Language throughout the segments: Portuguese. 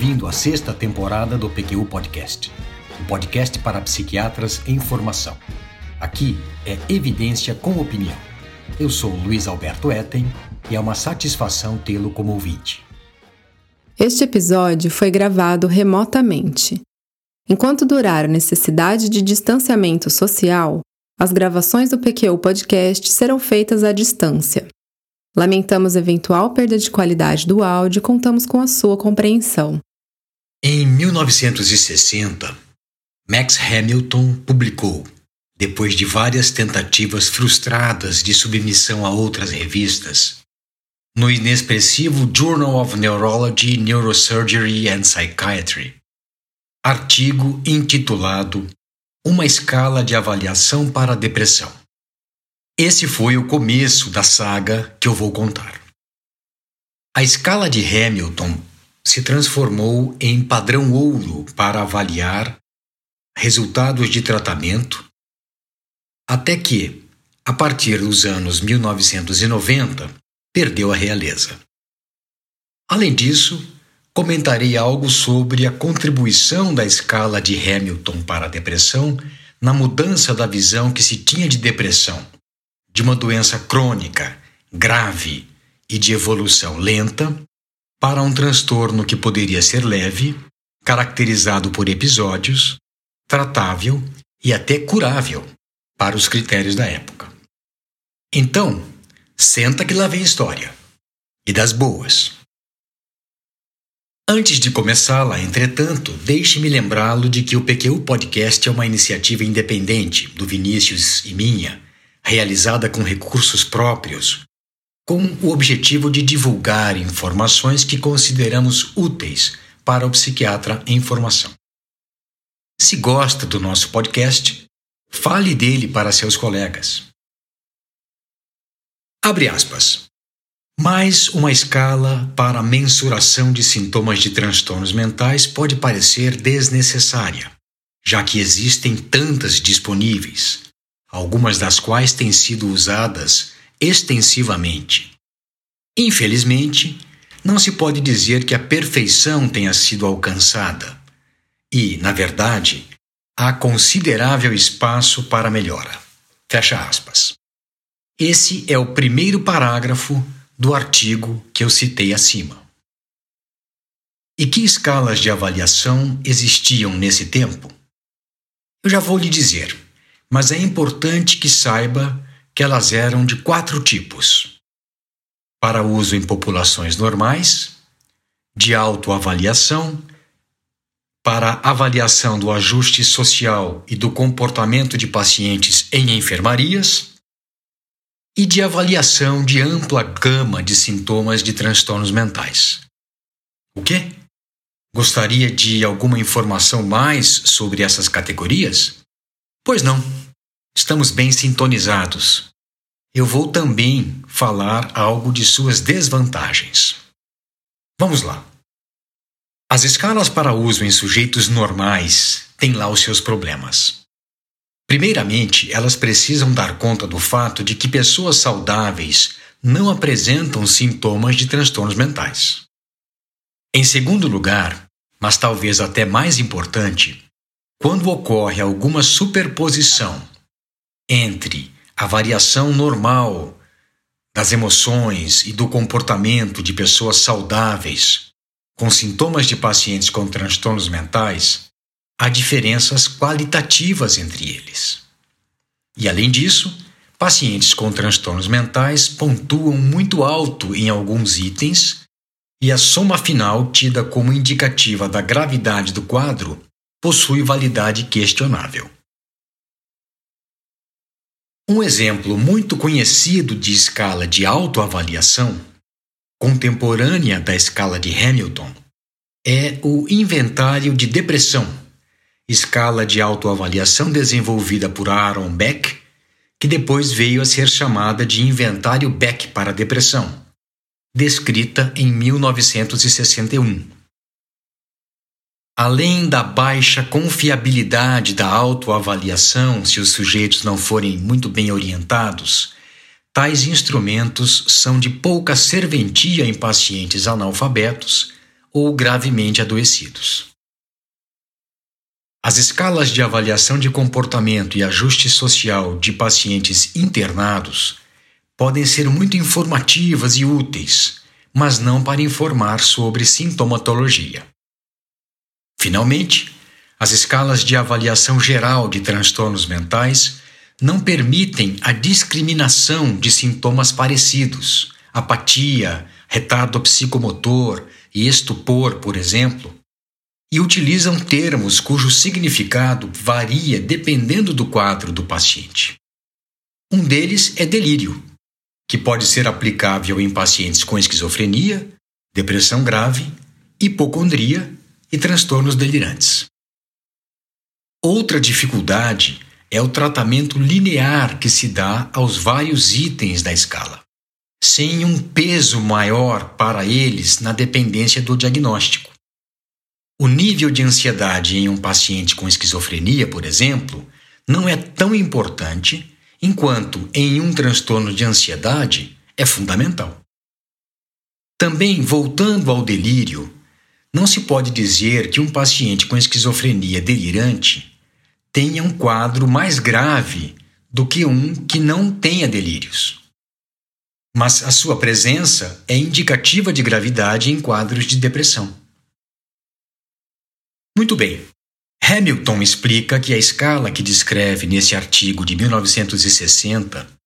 ouvindo a sexta temporada do PQU Podcast, um podcast para psiquiatras em formação. Aqui é evidência com opinião. Eu sou Luiz Alberto Etten e é uma satisfação tê-lo como ouvinte. Este episódio foi gravado remotamente. Enquanto durar a necessidade de distanciamento social, as gravações do PQU Podcast serão feitas à distância. Lamentamos eventual perda de qualidade do áudio e contamos com a sua compreensão. Em 1960, Max Hamilton publicou, depois de várias tentativas frustradas de submissão a outras revistas, no inexpressivo Journal of Neurology, Neurosurgery and Psychiatry, artigo intitulado Uma escala de avaliação para a depressão. Esse foi o começo da saga que eu vou contar. A escala de Hamilton se transformou em padrão ouro para avaliar resultados de tratamento, até que, a partir dos anos 1990, perdeu a realeza. Além disso, comentarei algo sobre a contribuição da escala de Hamilton para a depressão na mudança da visão que se tinha de depressão de uma doença crônica, grave e de evolução lenta para um transtorno que poderia ser leve, caracterizado por episódios, tratável e até curável para os critérios da época. Então, senta que lá vem história. E das boas. Antes de começá-la, entretanto, deixe-me lembrá-lo de que o PQ Podcast é uma iniciativa independente do Vinícius e minha realizada com recursos próprios, com o objetivo de divulgar informações que consideramos úteis para o psiquiatra em formação. Se gosta do nosso podcast, fale dele para seus colegas. Abre aspas. Mas uma escala para mensuração de sintomas de transtornos mentais pode parecer desnecessária, já que existem tantas disponíveis, algumas das quais têm sido usadas extensivamente. Infelizmente, não se pode dizer que a perfeição tenha sido alcançada, e, na verdade, há considerável espaço para melhora. Fecha aspas. Esse é o primeiro parágrafo do artigo que eu citei acima. E que escalas de avaliação existiam nesse tempo? Eu já vou lhe dizer mas é importante que saiba que elas eram de quatro tipos: para uso em populações normais, de autoavaliação, para avaliação do ajuste social e do comportamento de pacientes em enfermarias, e de avaliação de ampla gama de sintomas de transtornos mentais. O quê? Gostaria de alguma informação mais sobre essas categorias? Pois não, estamos bem sintonizados. Eu vou também falar algo de suas desvantagens. Vamos lá. As escalas para uso em sujeitos normais têm lá os seus problemas. Primeiramente, elas precisam dar conta do fato de que pessoas saudáveis não apresentam sintomas de transtornos mentais. Em segundo lugar, mas talvez até mais importante, quando ocorre alguma superposição entre a variação normal das emoções e do comportamento de pessoas saudáveis com sintomas de pacientes com transtornos mentais, há diferenças qualitativas entre eles. E além disso, pacientes com transtornos mentais pontuam muito alto em alguns itens e a soma final, tida como indicativa da gravidade do quadro, possui validade questionável. Um exemplo muito conhecido de escala de autoavaliação, contemporânea da escala de Hamilton, é o Inventário de Depressão, escala de autoavaliação desenvolvida por Aaron Beck, que depois veio a ser chamada de Inventário Beck para a Depressão, descrita em 1961. Além da baixa confiabilidade da autoavaliação, se os sujeitos não forem muito bem orientados, tais instrumentos são de pouca serventia em pacientes analfabetos ou gravemente adoecidos. As escalas de avaliação de comportamento e ajuste social de pacientes internados podem ser muito informativas e úteis, mas não para informar sobre sintomatologia. Finalmente, as escalas de avaliação geral de transtornos mentais não permitem a discriminação de sintomas parecidos, apatia, retardo psicomotor e estupor, por exemplo, e utilizam termos cujo significado varia dependendo do quadro do paciente. Um deles é delírio, que pode ser aplicável em pacientes com esquizofrenia, depressão grave, hipocondria e transtornos delirantes. Outra dificuldade é o tratamento linear que se dá aos vários itens da escala, sem um peso maior para eles na dependência do diagnóstico. O nível de ansiedade em um paciente com esquizofrenia, por exemplo, não é tão importante, enquanto em um transtorno de ansiedade é fundamental. Também, voltando ao delírio, não se pode dizer que um paciente com esquizofrenia delirante tenha um quadro mais grave do que um que não tenha delírios. Mas a sua presença é indicativa de gravidade em quadros de depressão. Muito bem. Hamilton explica que a escala que descreve nesse artigo de 1960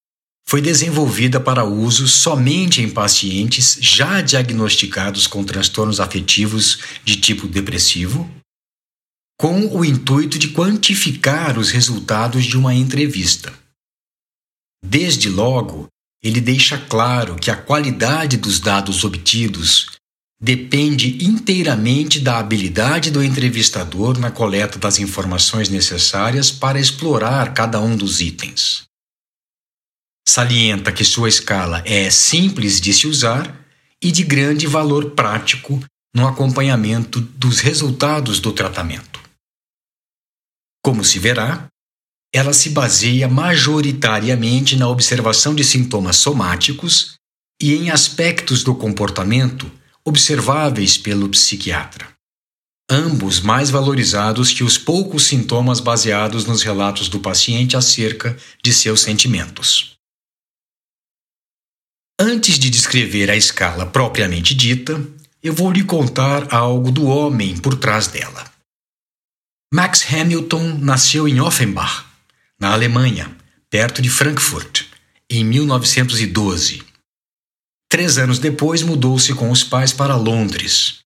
foi desenvolvida para uso somente em pacientes já diagnosticados com transtornos afetivos de tipo depressivo, com o intuito de quantificar os resultados de uma entrevista. Desde logo, ele deixa claro que a qualidade dos dados obtidos depende inteiramente da habilidade do entrevistador na coleta das informações necessárias para explorar cada um dos itens. Salienta que sua escala é simples de se usar e de grande valor prático no acompanhamento dos resultados do tratamento. Como se verá, ela se baseia majoritariamente na observação de sintomas somáticos e em aspectos do comportamento observáveis pelo psiquiatra. Ambos mais valorizados que os poucos sintomas baseados nos relatos do paciente acerca de seus sentimentos. Antes de descrever a escala propriamente dita, eu vou lhe contar algo do homem por trás dela. Max Hamilton nasceu em Offenbach, na Alemanha, perto de Frankfurt, em 1912 Três anos depois, mudou-se com os pais para Londres.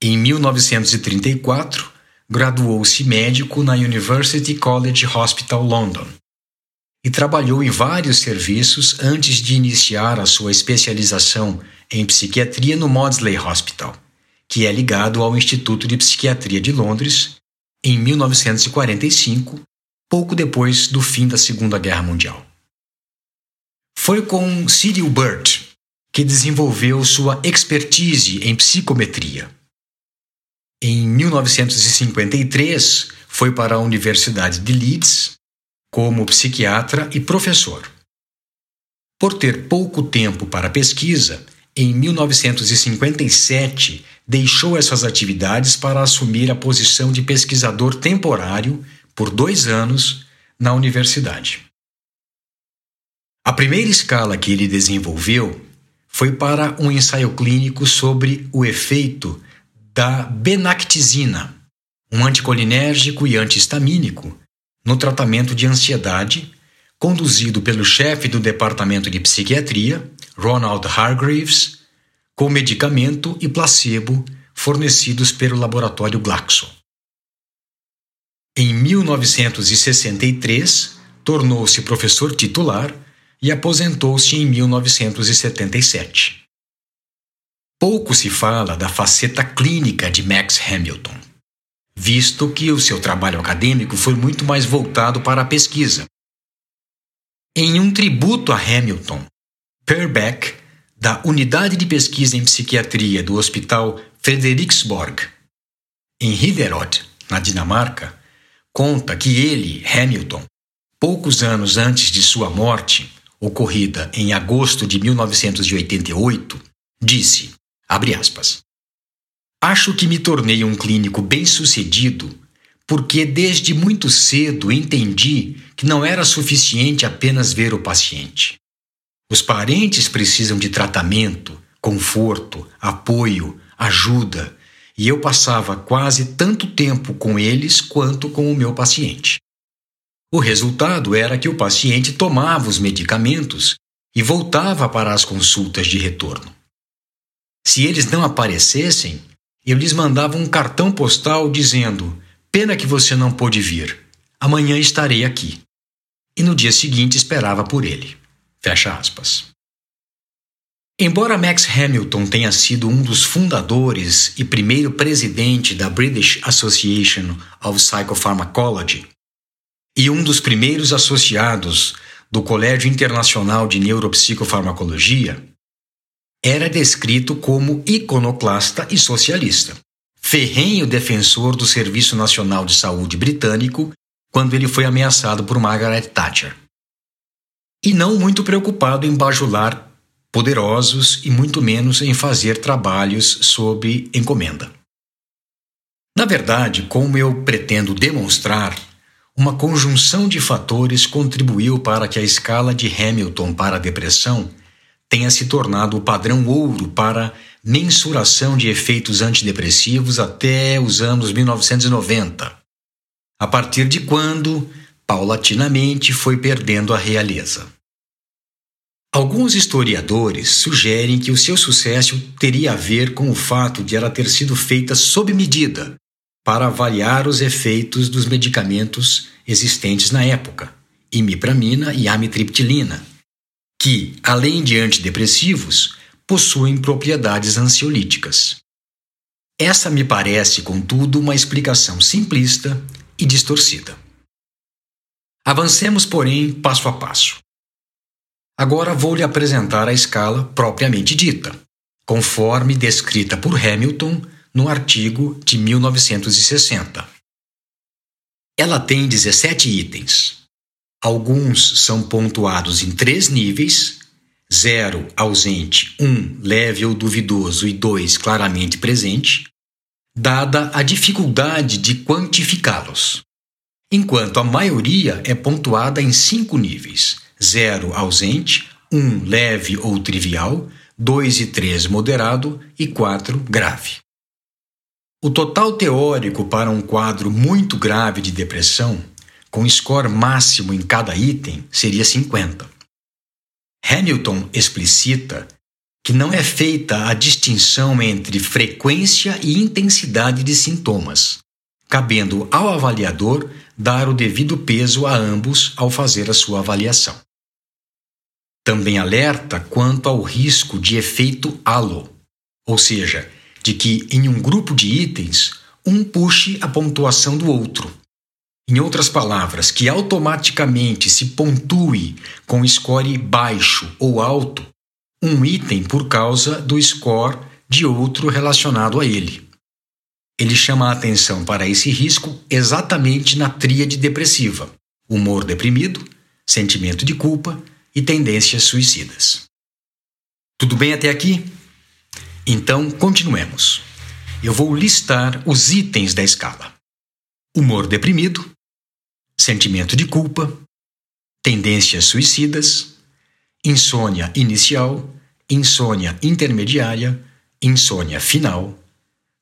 Em 1934, graduou-se médico na University College Hospital London e trabalhou em vários serviços antes de iniciar a sua especialização em psiquiatria no Maudsley Hospital, que é ligado ao Instituto de Psiquiatria de Londres, em 1945, pouco depois do fim da Segunda Guerra Mundial. Foi com Cyril Burt que desenvolveu sua expertise em psicometria. Em 1953, foi para a Universidade de Leeds como psiquiatra e professor. Por ter pouco tempo para pesquisa, em 1957 deixou essas atividades para assumir a posição de pesquisador temporário por dois anos na universidade. A primeira escala que ele desenvolveu foi para um ensaio clínico sobre o efeito da benactizina, um anticolinérgico e antihistamínico, no tratamento de ansiedade, conduzido pelo chefe do Departamento de Psiquiatria, Ronald Hargreaves, com medicamento e placebo fornecidos pelo laboratório Glaxo. Em 1963, tornou-se professor titular e aposentou-se em 1977. Pouco se fala da faceta clínica de Max Hamilton, visto que o seu trabalho acadêmico foi muito mais voltado para a pesquisa. Em um tributo a Hamilton, Perbeck, da Unidade de Pesquisa em Psiquiatria do Hospital Frederiksborg, em Hillerød, na Dinamarca, conta que ele, Hamilton, poucos anos antes de sua morte, ocorrida em agosto de 1988, disse, abre aspas, Acho que me tornei um clínico bem-sucedido porque desde muito cedo entendi que não era suficiente apenas ver o paciente. Os parentes precisam de tratamento, conforto, apoio, ajuda, e eu passava quase tanto tempo com eles quanto com o meu paciente. O resultado era que o paciente tomava os medicamentos e voltava para as consultas de retorno. Se eles não aparecessem, eu lhes mandava um cartão postal dizendo: Pena que você não pôde vir. Amanhã estarei aqui. E no dia seguinte esperava por ele. Fecha aspas. Embora Max Hamilton tenha sido um dos fundadores e primeiro presidente da British Association of Psychopharmacology e um dos primeiros associados do Colégio Internacional de Neuropsicofarmacologia, era descrito como iconoclasta e socialista, ferrenho defensor do Serviço Nacional de Saúde britânico quando ele foi ameaçado por Margaret Thatcher. E não muito preocupado em bajular poderosos e muito menos em fazer trabalhos sob encomenda. Na verdade, como eu pretendo demonstrar, uma conjunção de fatores contribuiu para que a escala de Hamilton para a depressão tenha se tornado o padrão ouro para mensuração de efeitos antidepressivos até os anos 1990, a partir de quando, paulatinamente, foi perdendo a realeza. Alguns historiadores sugerem que o seu sucesso teria a ver com o fato de ela ter sido feita sob medida para avaliar os efeitos dos medicamentos existentes na época, imipramina e amitriptilina que, além de antidepressivos, possuem propriedades ansiolíticas. Essa me parece, contudo, uma explicação simplista e distorcida. Avancemos, porém, passo a passo. Agora vou lhe apresentar a escala propriamente dita, conforme descrita por Hamilton no artigo de 1960. Ela tem 17 itens, Alguns são pontuados em três níveis: 0 ausente, 1 um, leve ou duvidoso. E 2 claramente presente, dada a dificuldade de quantificá-los. Enquanto a maioria é pontuada em cinco níveis: 0 ausente, 1 um, leve ou trivial, 2 e 3 moderado. E 4 grave. O total teórico para um quadro muito grave de depressão com score máximo em cada item, seria 50. Hamilton explicita que não é feita a distinção entre frequência e intensidade de sintomas, cabendo ao avaliador dar o devido peso a ambos ao fazer a sua avaliação. Também alerta quanto ao risco de efeito halo, ou seja, de que em um grupo de itens um puxe a pontuação do outro, em outras palavras, que automaticamente se pontue com score baixo ou alto um item por causa do score de outro relacionado a ele. Ele chama a atenção para esse risco exatamente na tríade depressiva: humor deprimido, sentimento de culpa e tendências suicidas. Tudo bem até aqui? Então, continuemos. Eu vou listar os itens da escala: humor deprimido, sentimento de culpa, tendências suicidas, insônia inicial, insônia intermediária, insônia final,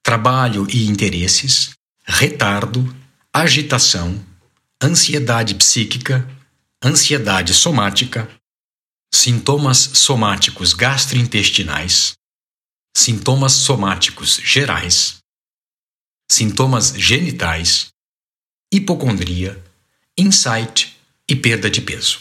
trabalho e interesses, retardo, agitação, ansiedade psíquica, ansiedade somática, sintomas somáticos gastrointestinais, sintomas somáticos gerais, sintomas genitais, hipocondria, insight e perda de peso.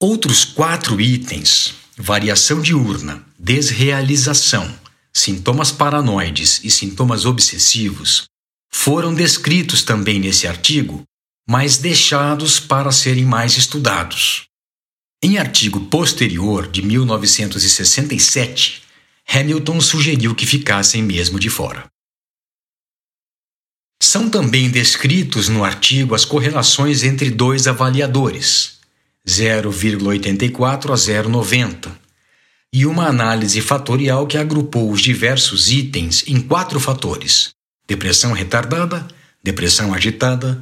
Outros quatro itens, variação diurna, desrealização, sintomas paranoides e sintomas obsessivos, foram descritos também nesse artigo, mas deixados para serem mais estudados. Em artigo posterior de 1967, Hamilton sugeriu que ficassem mesmo de fora. São também descritos no artigo as correlações entre dois avaliadores, 0,84 a 0,90, e uma análise fatorial que agrupou os diversos itens em quatro fatores: depressão retardada, depressão agitada,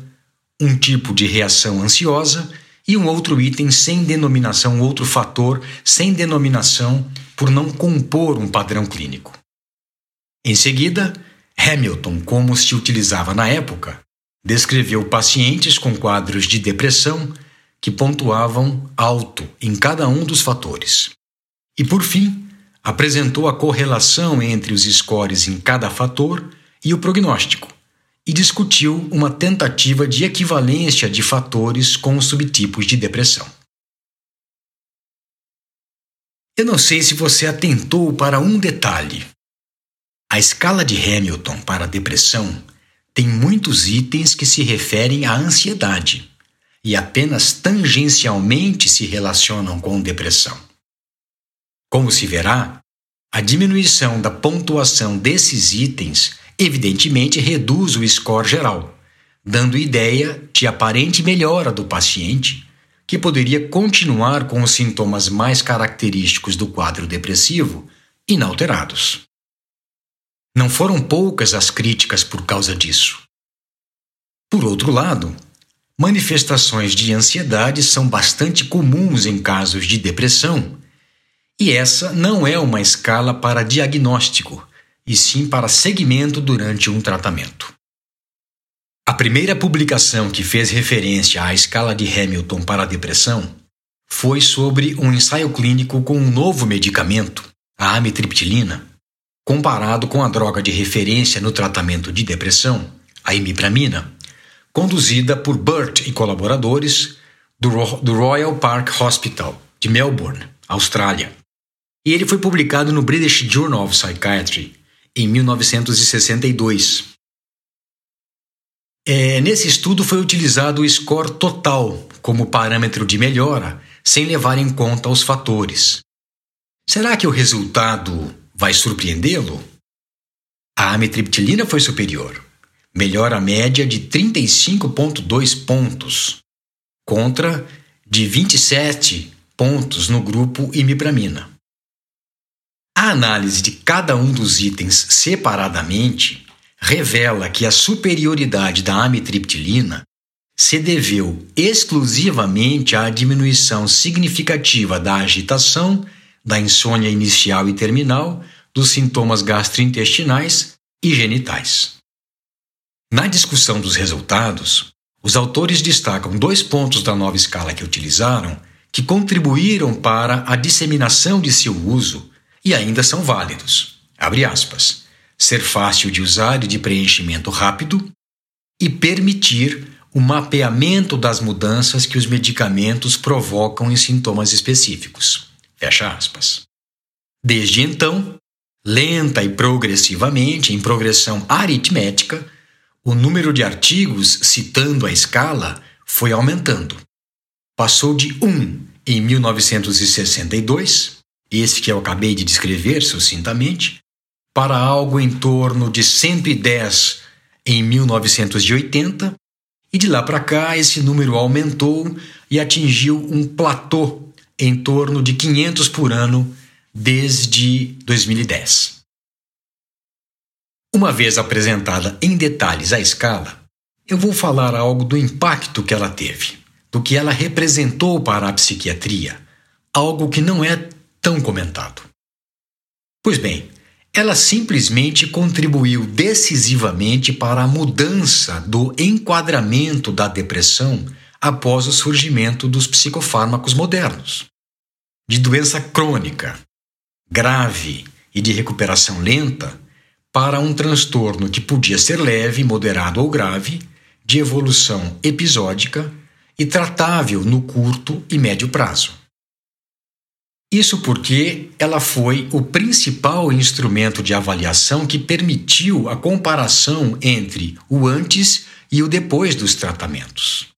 um tipo de reação ansiosa e um outro item sem denominação, outro fator sem denominação por não compor um padrão clínico. Em seguida, Hamilton, como se utilizava na época, descreveu pacientes com quadros de depressão que pontuavam alto em cada um dos fatores. E, por fim, apresentou a correlação entre os scores em cada fator e o prognóstico, e discutiu uma tentativa de equivalência de fatores com os subtipos de depressão. Eu não sei se você atentou para um detalhe. A escala de Hamilton para a depressão tem muitos itens que se referem à ansiedade e apenas tangencialmente se relacionam com depressão. Como se verá, a diminuição da pontuação desses itens evidentemente reduz o score geral, dando ideia de aparente melhora do paciente, que poderia continuar com os sintomas mais característicos do quadro depressivo inalterados. Não foram poucas as críticas por causa disso. Por outro lado, manifestações de ansiedade são bastante comuns em casos de depressão, e essa não é uma escala para diagnóstico, e sim para segmento durante um tratamento. A primeira publicação que fez referência à escala de Hamilton para a depressão foi sobre um ensaio clínico com um novo medicamento, a amitriptilina, comparado com a droga de referência no tratamento de depressão, a imipramina, conduzida por Burt e colaboradores do, do Royal Park Hospital de Melbourne, Austrália. E ele foi publicado no British Journal of Psychiatry em 1962. É, nesse estudo foi utilizado o score total como parâmetro de melhora, sem levar em conta os fatores. Será que o resultado vai surpreendê-lo? A amitriptilina foi superior, melhora média de 35,2 pontos, contra de 27 pontos no grupo imipramina. A análise de cada um dos itens separadamente revela que a superioridade da amitriptilina se deveu exclusivamente à diminuição significativa da agitação, da insônia inicial e terminal, dos sintomas gastrointestinais e genitais. Na discussão dos resultados, os autores destacam dois pontos da nova escala que utilizaram que contribuíram para a disseminação de seu uso e ainda são válidos. Aspas. Ser fácil de usar e de preenchimento rápido e permitir o mapeamento das mudanças que os medicamentos provocam em sintomas específicos. Fecha aspas. Desde então, lenta e progressivamente, em progressão aritmética, o número de artigos citando a escala foi aumentando. Passou de 1 em 1962 esse que eu acabei de descrever sucintamente, para algo em torno de 110 em 1980, e de lá para cá esse número aumentou e atingiu um platô em torno de 500 por ano desde 2010. Uma vez apresentada em detalhes a escala, eu vou falar algo do impacto que ela teve, do que ela representou para a psiquiatria, algo que não é tão comentado. Pois bem, ela simplesmente contribuiu decisivamente para a mudança do enquadramento da depressão após o surgimento dos psicofármacos modernos. De doença crônica, grave e de recuperação lenta para um transtorno que podia ser leve, moderado ou grave, de evolução episódica e tratável no curto e médio prazo. Isso porque ela foi o principal instrumento de avaliação que permitiu a comparação entre o antes e o depois dos tratamentos.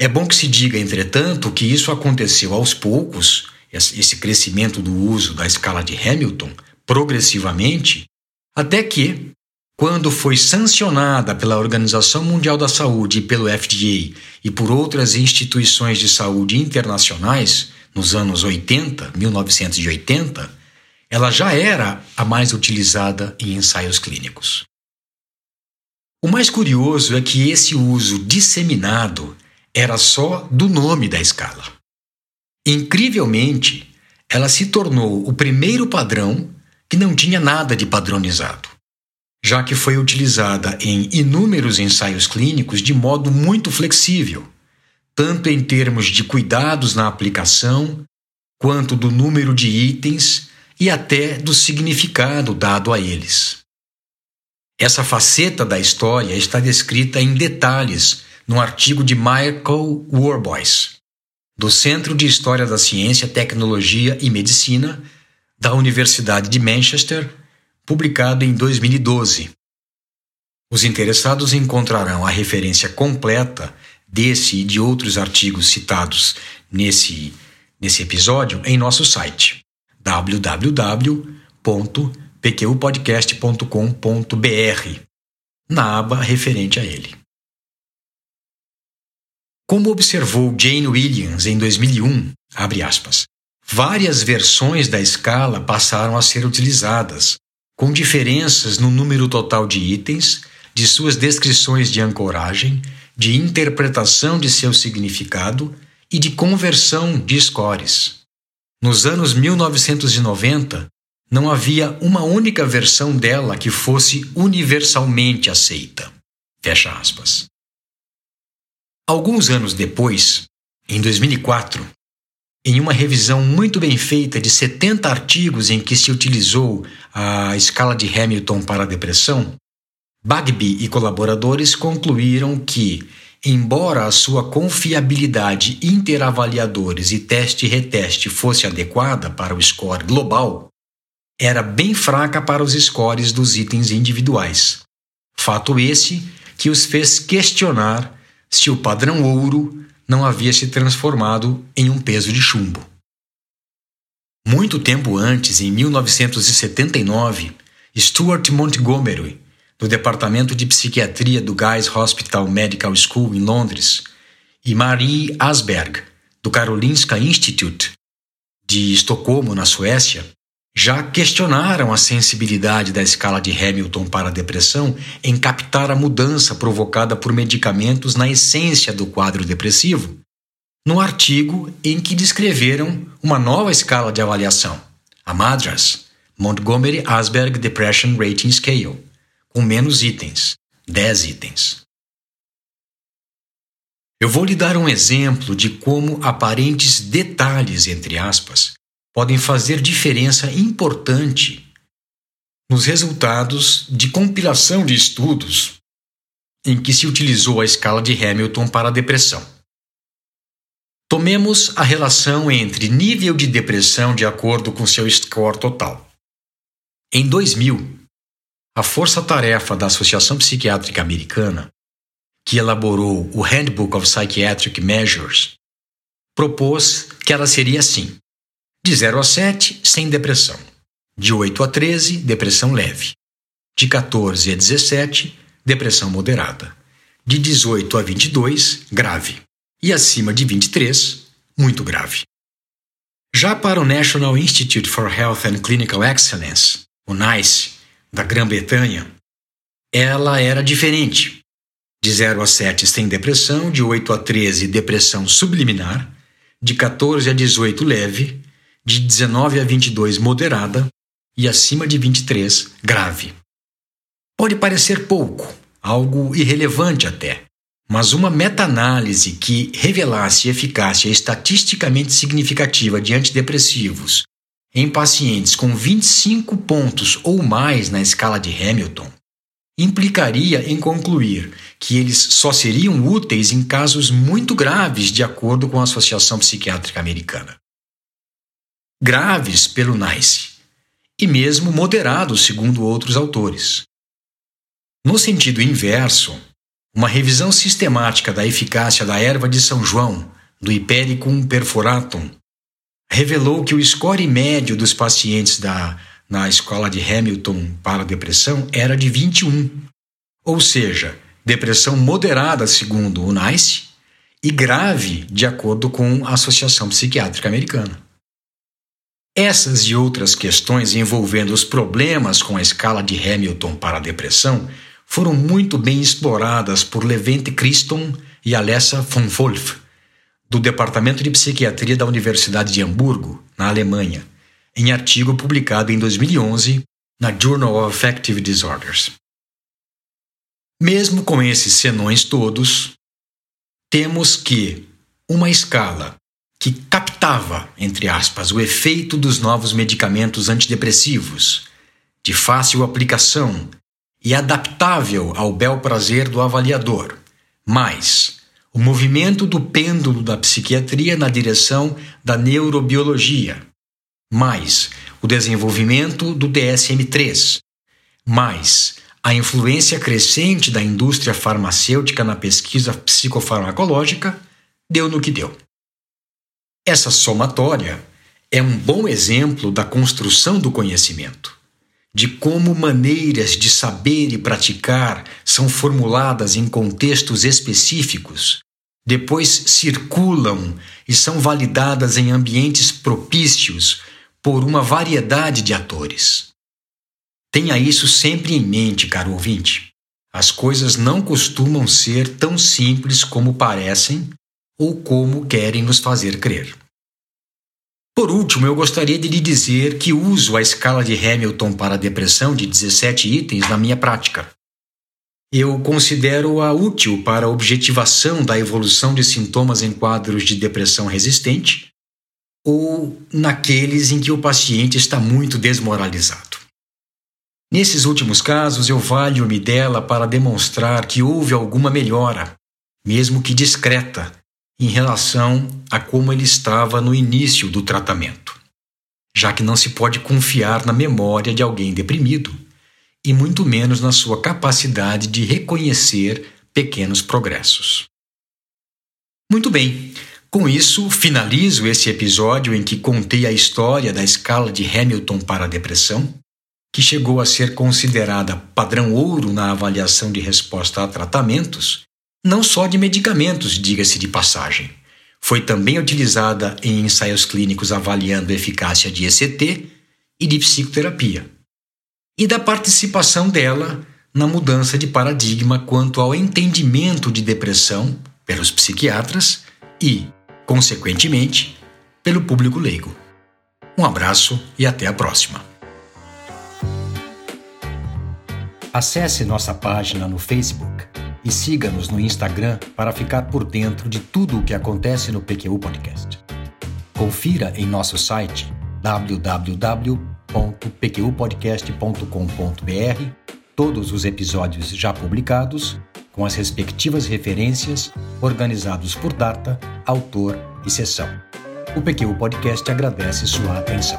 É bom que se diga, entretanto, que isso aconteceu aos poucos, esse crescimento do uso da escala de Hamilton, progressivamente, até que, quando foi sancionada pela Organização Mundial da Saúde e pelo FDA e por outras instituições de saúde internacionais, nos anos 80, 1980, ela já era a mais utilizada em ensaios clínicos. O mais curioso é que esse uso disseminado era só do nome da escala. Incrivelmente, ela se tornou o primeiro padrão que não tinha nada de padronizado, já que foi utilizada em inúmeros ensaios clínicos de modo muito flexível, tanto em termos de cuidados na aplicação, quanto do número de itens e até do significado dado a eles. Essa faceta da história está descrita em detalhes no artigo de Michael Warboys, do Centro de História da Ciência, Tecnologia e Medicina da Universidade de Manchester, publicado em 2012. Os interessados encontrarão a referência completa desse e de outros artigos citados nesse, nesse episódio em nosso site www.pqpodcast.com.br na aba referente a ele. Como observou Jane Williams em 2001, aspas, várias versões da escala passaram a ser utilizadas, com diferenças no número total de itens, de suas descrições de ancoragem, de interpretação de seu significado e de conversão de scores. Nos anos 1990, não havia uma única versão dela que fosse universalmente aceita. Fecha aspas. Alguns anos depois, em 2004, em uma revisão muito bem feita de 70 artigos em que se utilizou a escala de Hamilton para a depressão, Bagby e colaboradores concluíram que, embora a sua confiabilidade interavaliadores e teste-reteste fosse adequada para o score global, era bem fraca para os scores dos itens individuais. Fato esse que os fez questionar se o padrão ouro não havia se transformado em um peso de chumbo. Muito tempo antes, em 1979, Stuart Montgomery, do Departamento de Psiquiatria do Guy's Hospital Medical School em Londres, e Marie Asberg, do Karolinska Institute de Estocolmo, na Suécia, já questionaram a sensibilidade da escala de Hamilton para a depressão em captar a mudança provocada por medicamentos na essência do quadro depressivo, no artigo em que descreveram uma nova escala de avaliação, a MADRS, Montgomery Asberg Depression Rating Scale, com menos itens, 10 itens. Eu vou lhe dar um exemplo de como aparentes detalhes, entre aspas, podem fazer diferença importante nos resultados de compilação de estudos em que se utilizou a escala de Hamilton para a depressão. Tomemos a relação entre nível de depressão de acordo com seu score total. Em 2000, a força-tarefa da Associação Psiquiátrica Americana, que elaborou o Handbook of Psychiatric Measures, propôs que ela seria assim: de 0 a 7, sem depressão. De 8 a 13, depressão leve. De 14 a 17, depressão moderada. De 18 a 22, grave. E acima de 23, muito grave. Já para o National Institute for Health and Clinical Excellence, o NICE, da Grã-Bretanha, ela era diferente. De 0 a 7 sem depressão, de 8 a 13 depressão subliminar, de 14 a 18 leve, de 19 a 22 moderada e acima de 23 grave. Pode parecer pouco, algo irrelevante até, mas uma meta-análise que revelasse eficácia estatisticamente significativa de antidepressivos em pacientes com 25 pontos ou mais na escala de Hamilton implicaria em concluir que eles só seriam úteis em casos muito graves, de acordo com a Associação Psiquiátrica Americana graves pelo NICE, e mesmo moderados, segundo outros autores. No sentido inverso, uma revisão sistemática da eficácia da erva de São João, do Hipericum perforatum, revelou que o score médio dos pacientes da, na escola de Hamilton para depressão era de 21, ou seja, depressão moderada segundo o NICE e grave, de acordo com a Associação Psiquiátrica Americana. Essas e outras questões envolvendo os problemas com a escala de Hamilton para a depressão foram muito bem exploradas por Levente Christon e Alessa von Wolf, do Departamento de Psiquiatria da Universidade de Hamburgo, na Alemanha, em artigo publicado em 2011 na Journal of Affective Disorders. Mesmo com esses senões todos, temos que uma escala que captava, entre aspas, o efeito dos novos medicamentos antidepressivos, de fácil aplicação e adaptável ao bel prazer do avaliador, mas o movimento do pêndulo da psiquiatria na direção da neurobiologia, mais o desenvolvimento do DSM-3, mais a influência crescente da indústria farmacêutica na pesquisa psicofarmacológica, deu no que deu. Essa somatória é um bom exemplo da construção do conhecimento, de como maneiras de saber e praticar são formuladas em contextos específicos, depois circulam e são validadas em ambientes propícios por uma variedade de atores. Tenha isso sempre em mente, caro ouvinte. As coisas não costumam ser tão simples como parecem ou como querem nos fazer crer. Por último, eu gostaria de lhe dizer que uso a escala de Hamilton para a depressão de 17 itens na minha prática. Eu considero-a útil para a objetivação da evolução de sintomas em quadros de depressão resistente ou naqueles em que o paciente está muito desmoralizado. Nesses últimos casos, eu valho-me dela para demonstrar que houve alguma melhora, mesmo que discreta, em relação a como ele estava no início do tratamento, já que não se pode confiar na memória de alguém deprimido, e muito menos na sua capacidade de reconhecer pequenos progressos. Muito bem, com isso finalizo esse episódio em que contei a história da escala de Hamilton para a depressão, que chegou a ser considerada padrão ouro na avaliação de resposta a tratamentos não só de medicamentos, diga-se de passagem. Foi também utilizada em ensaios clínicos avaliando a eficácia de ECT e de psicoterapia. E da participação dela na mudança de paradigma quanto ao entendimento de depressão pelos psiquiatras e, consequentemente, pelo público leigo. Um abraço e até a próxima. Acesse nossa página no Facebook e siga-nos no Instagram para ficar por dentro de tudo o que acontece no PQU Podcast. Confira em nosso site www.pqpodcast.com.br todos os episódios já publicados, com as respectivas referências, organizados por data, autor e sessão. O PQU Podcast agradece sua atenção.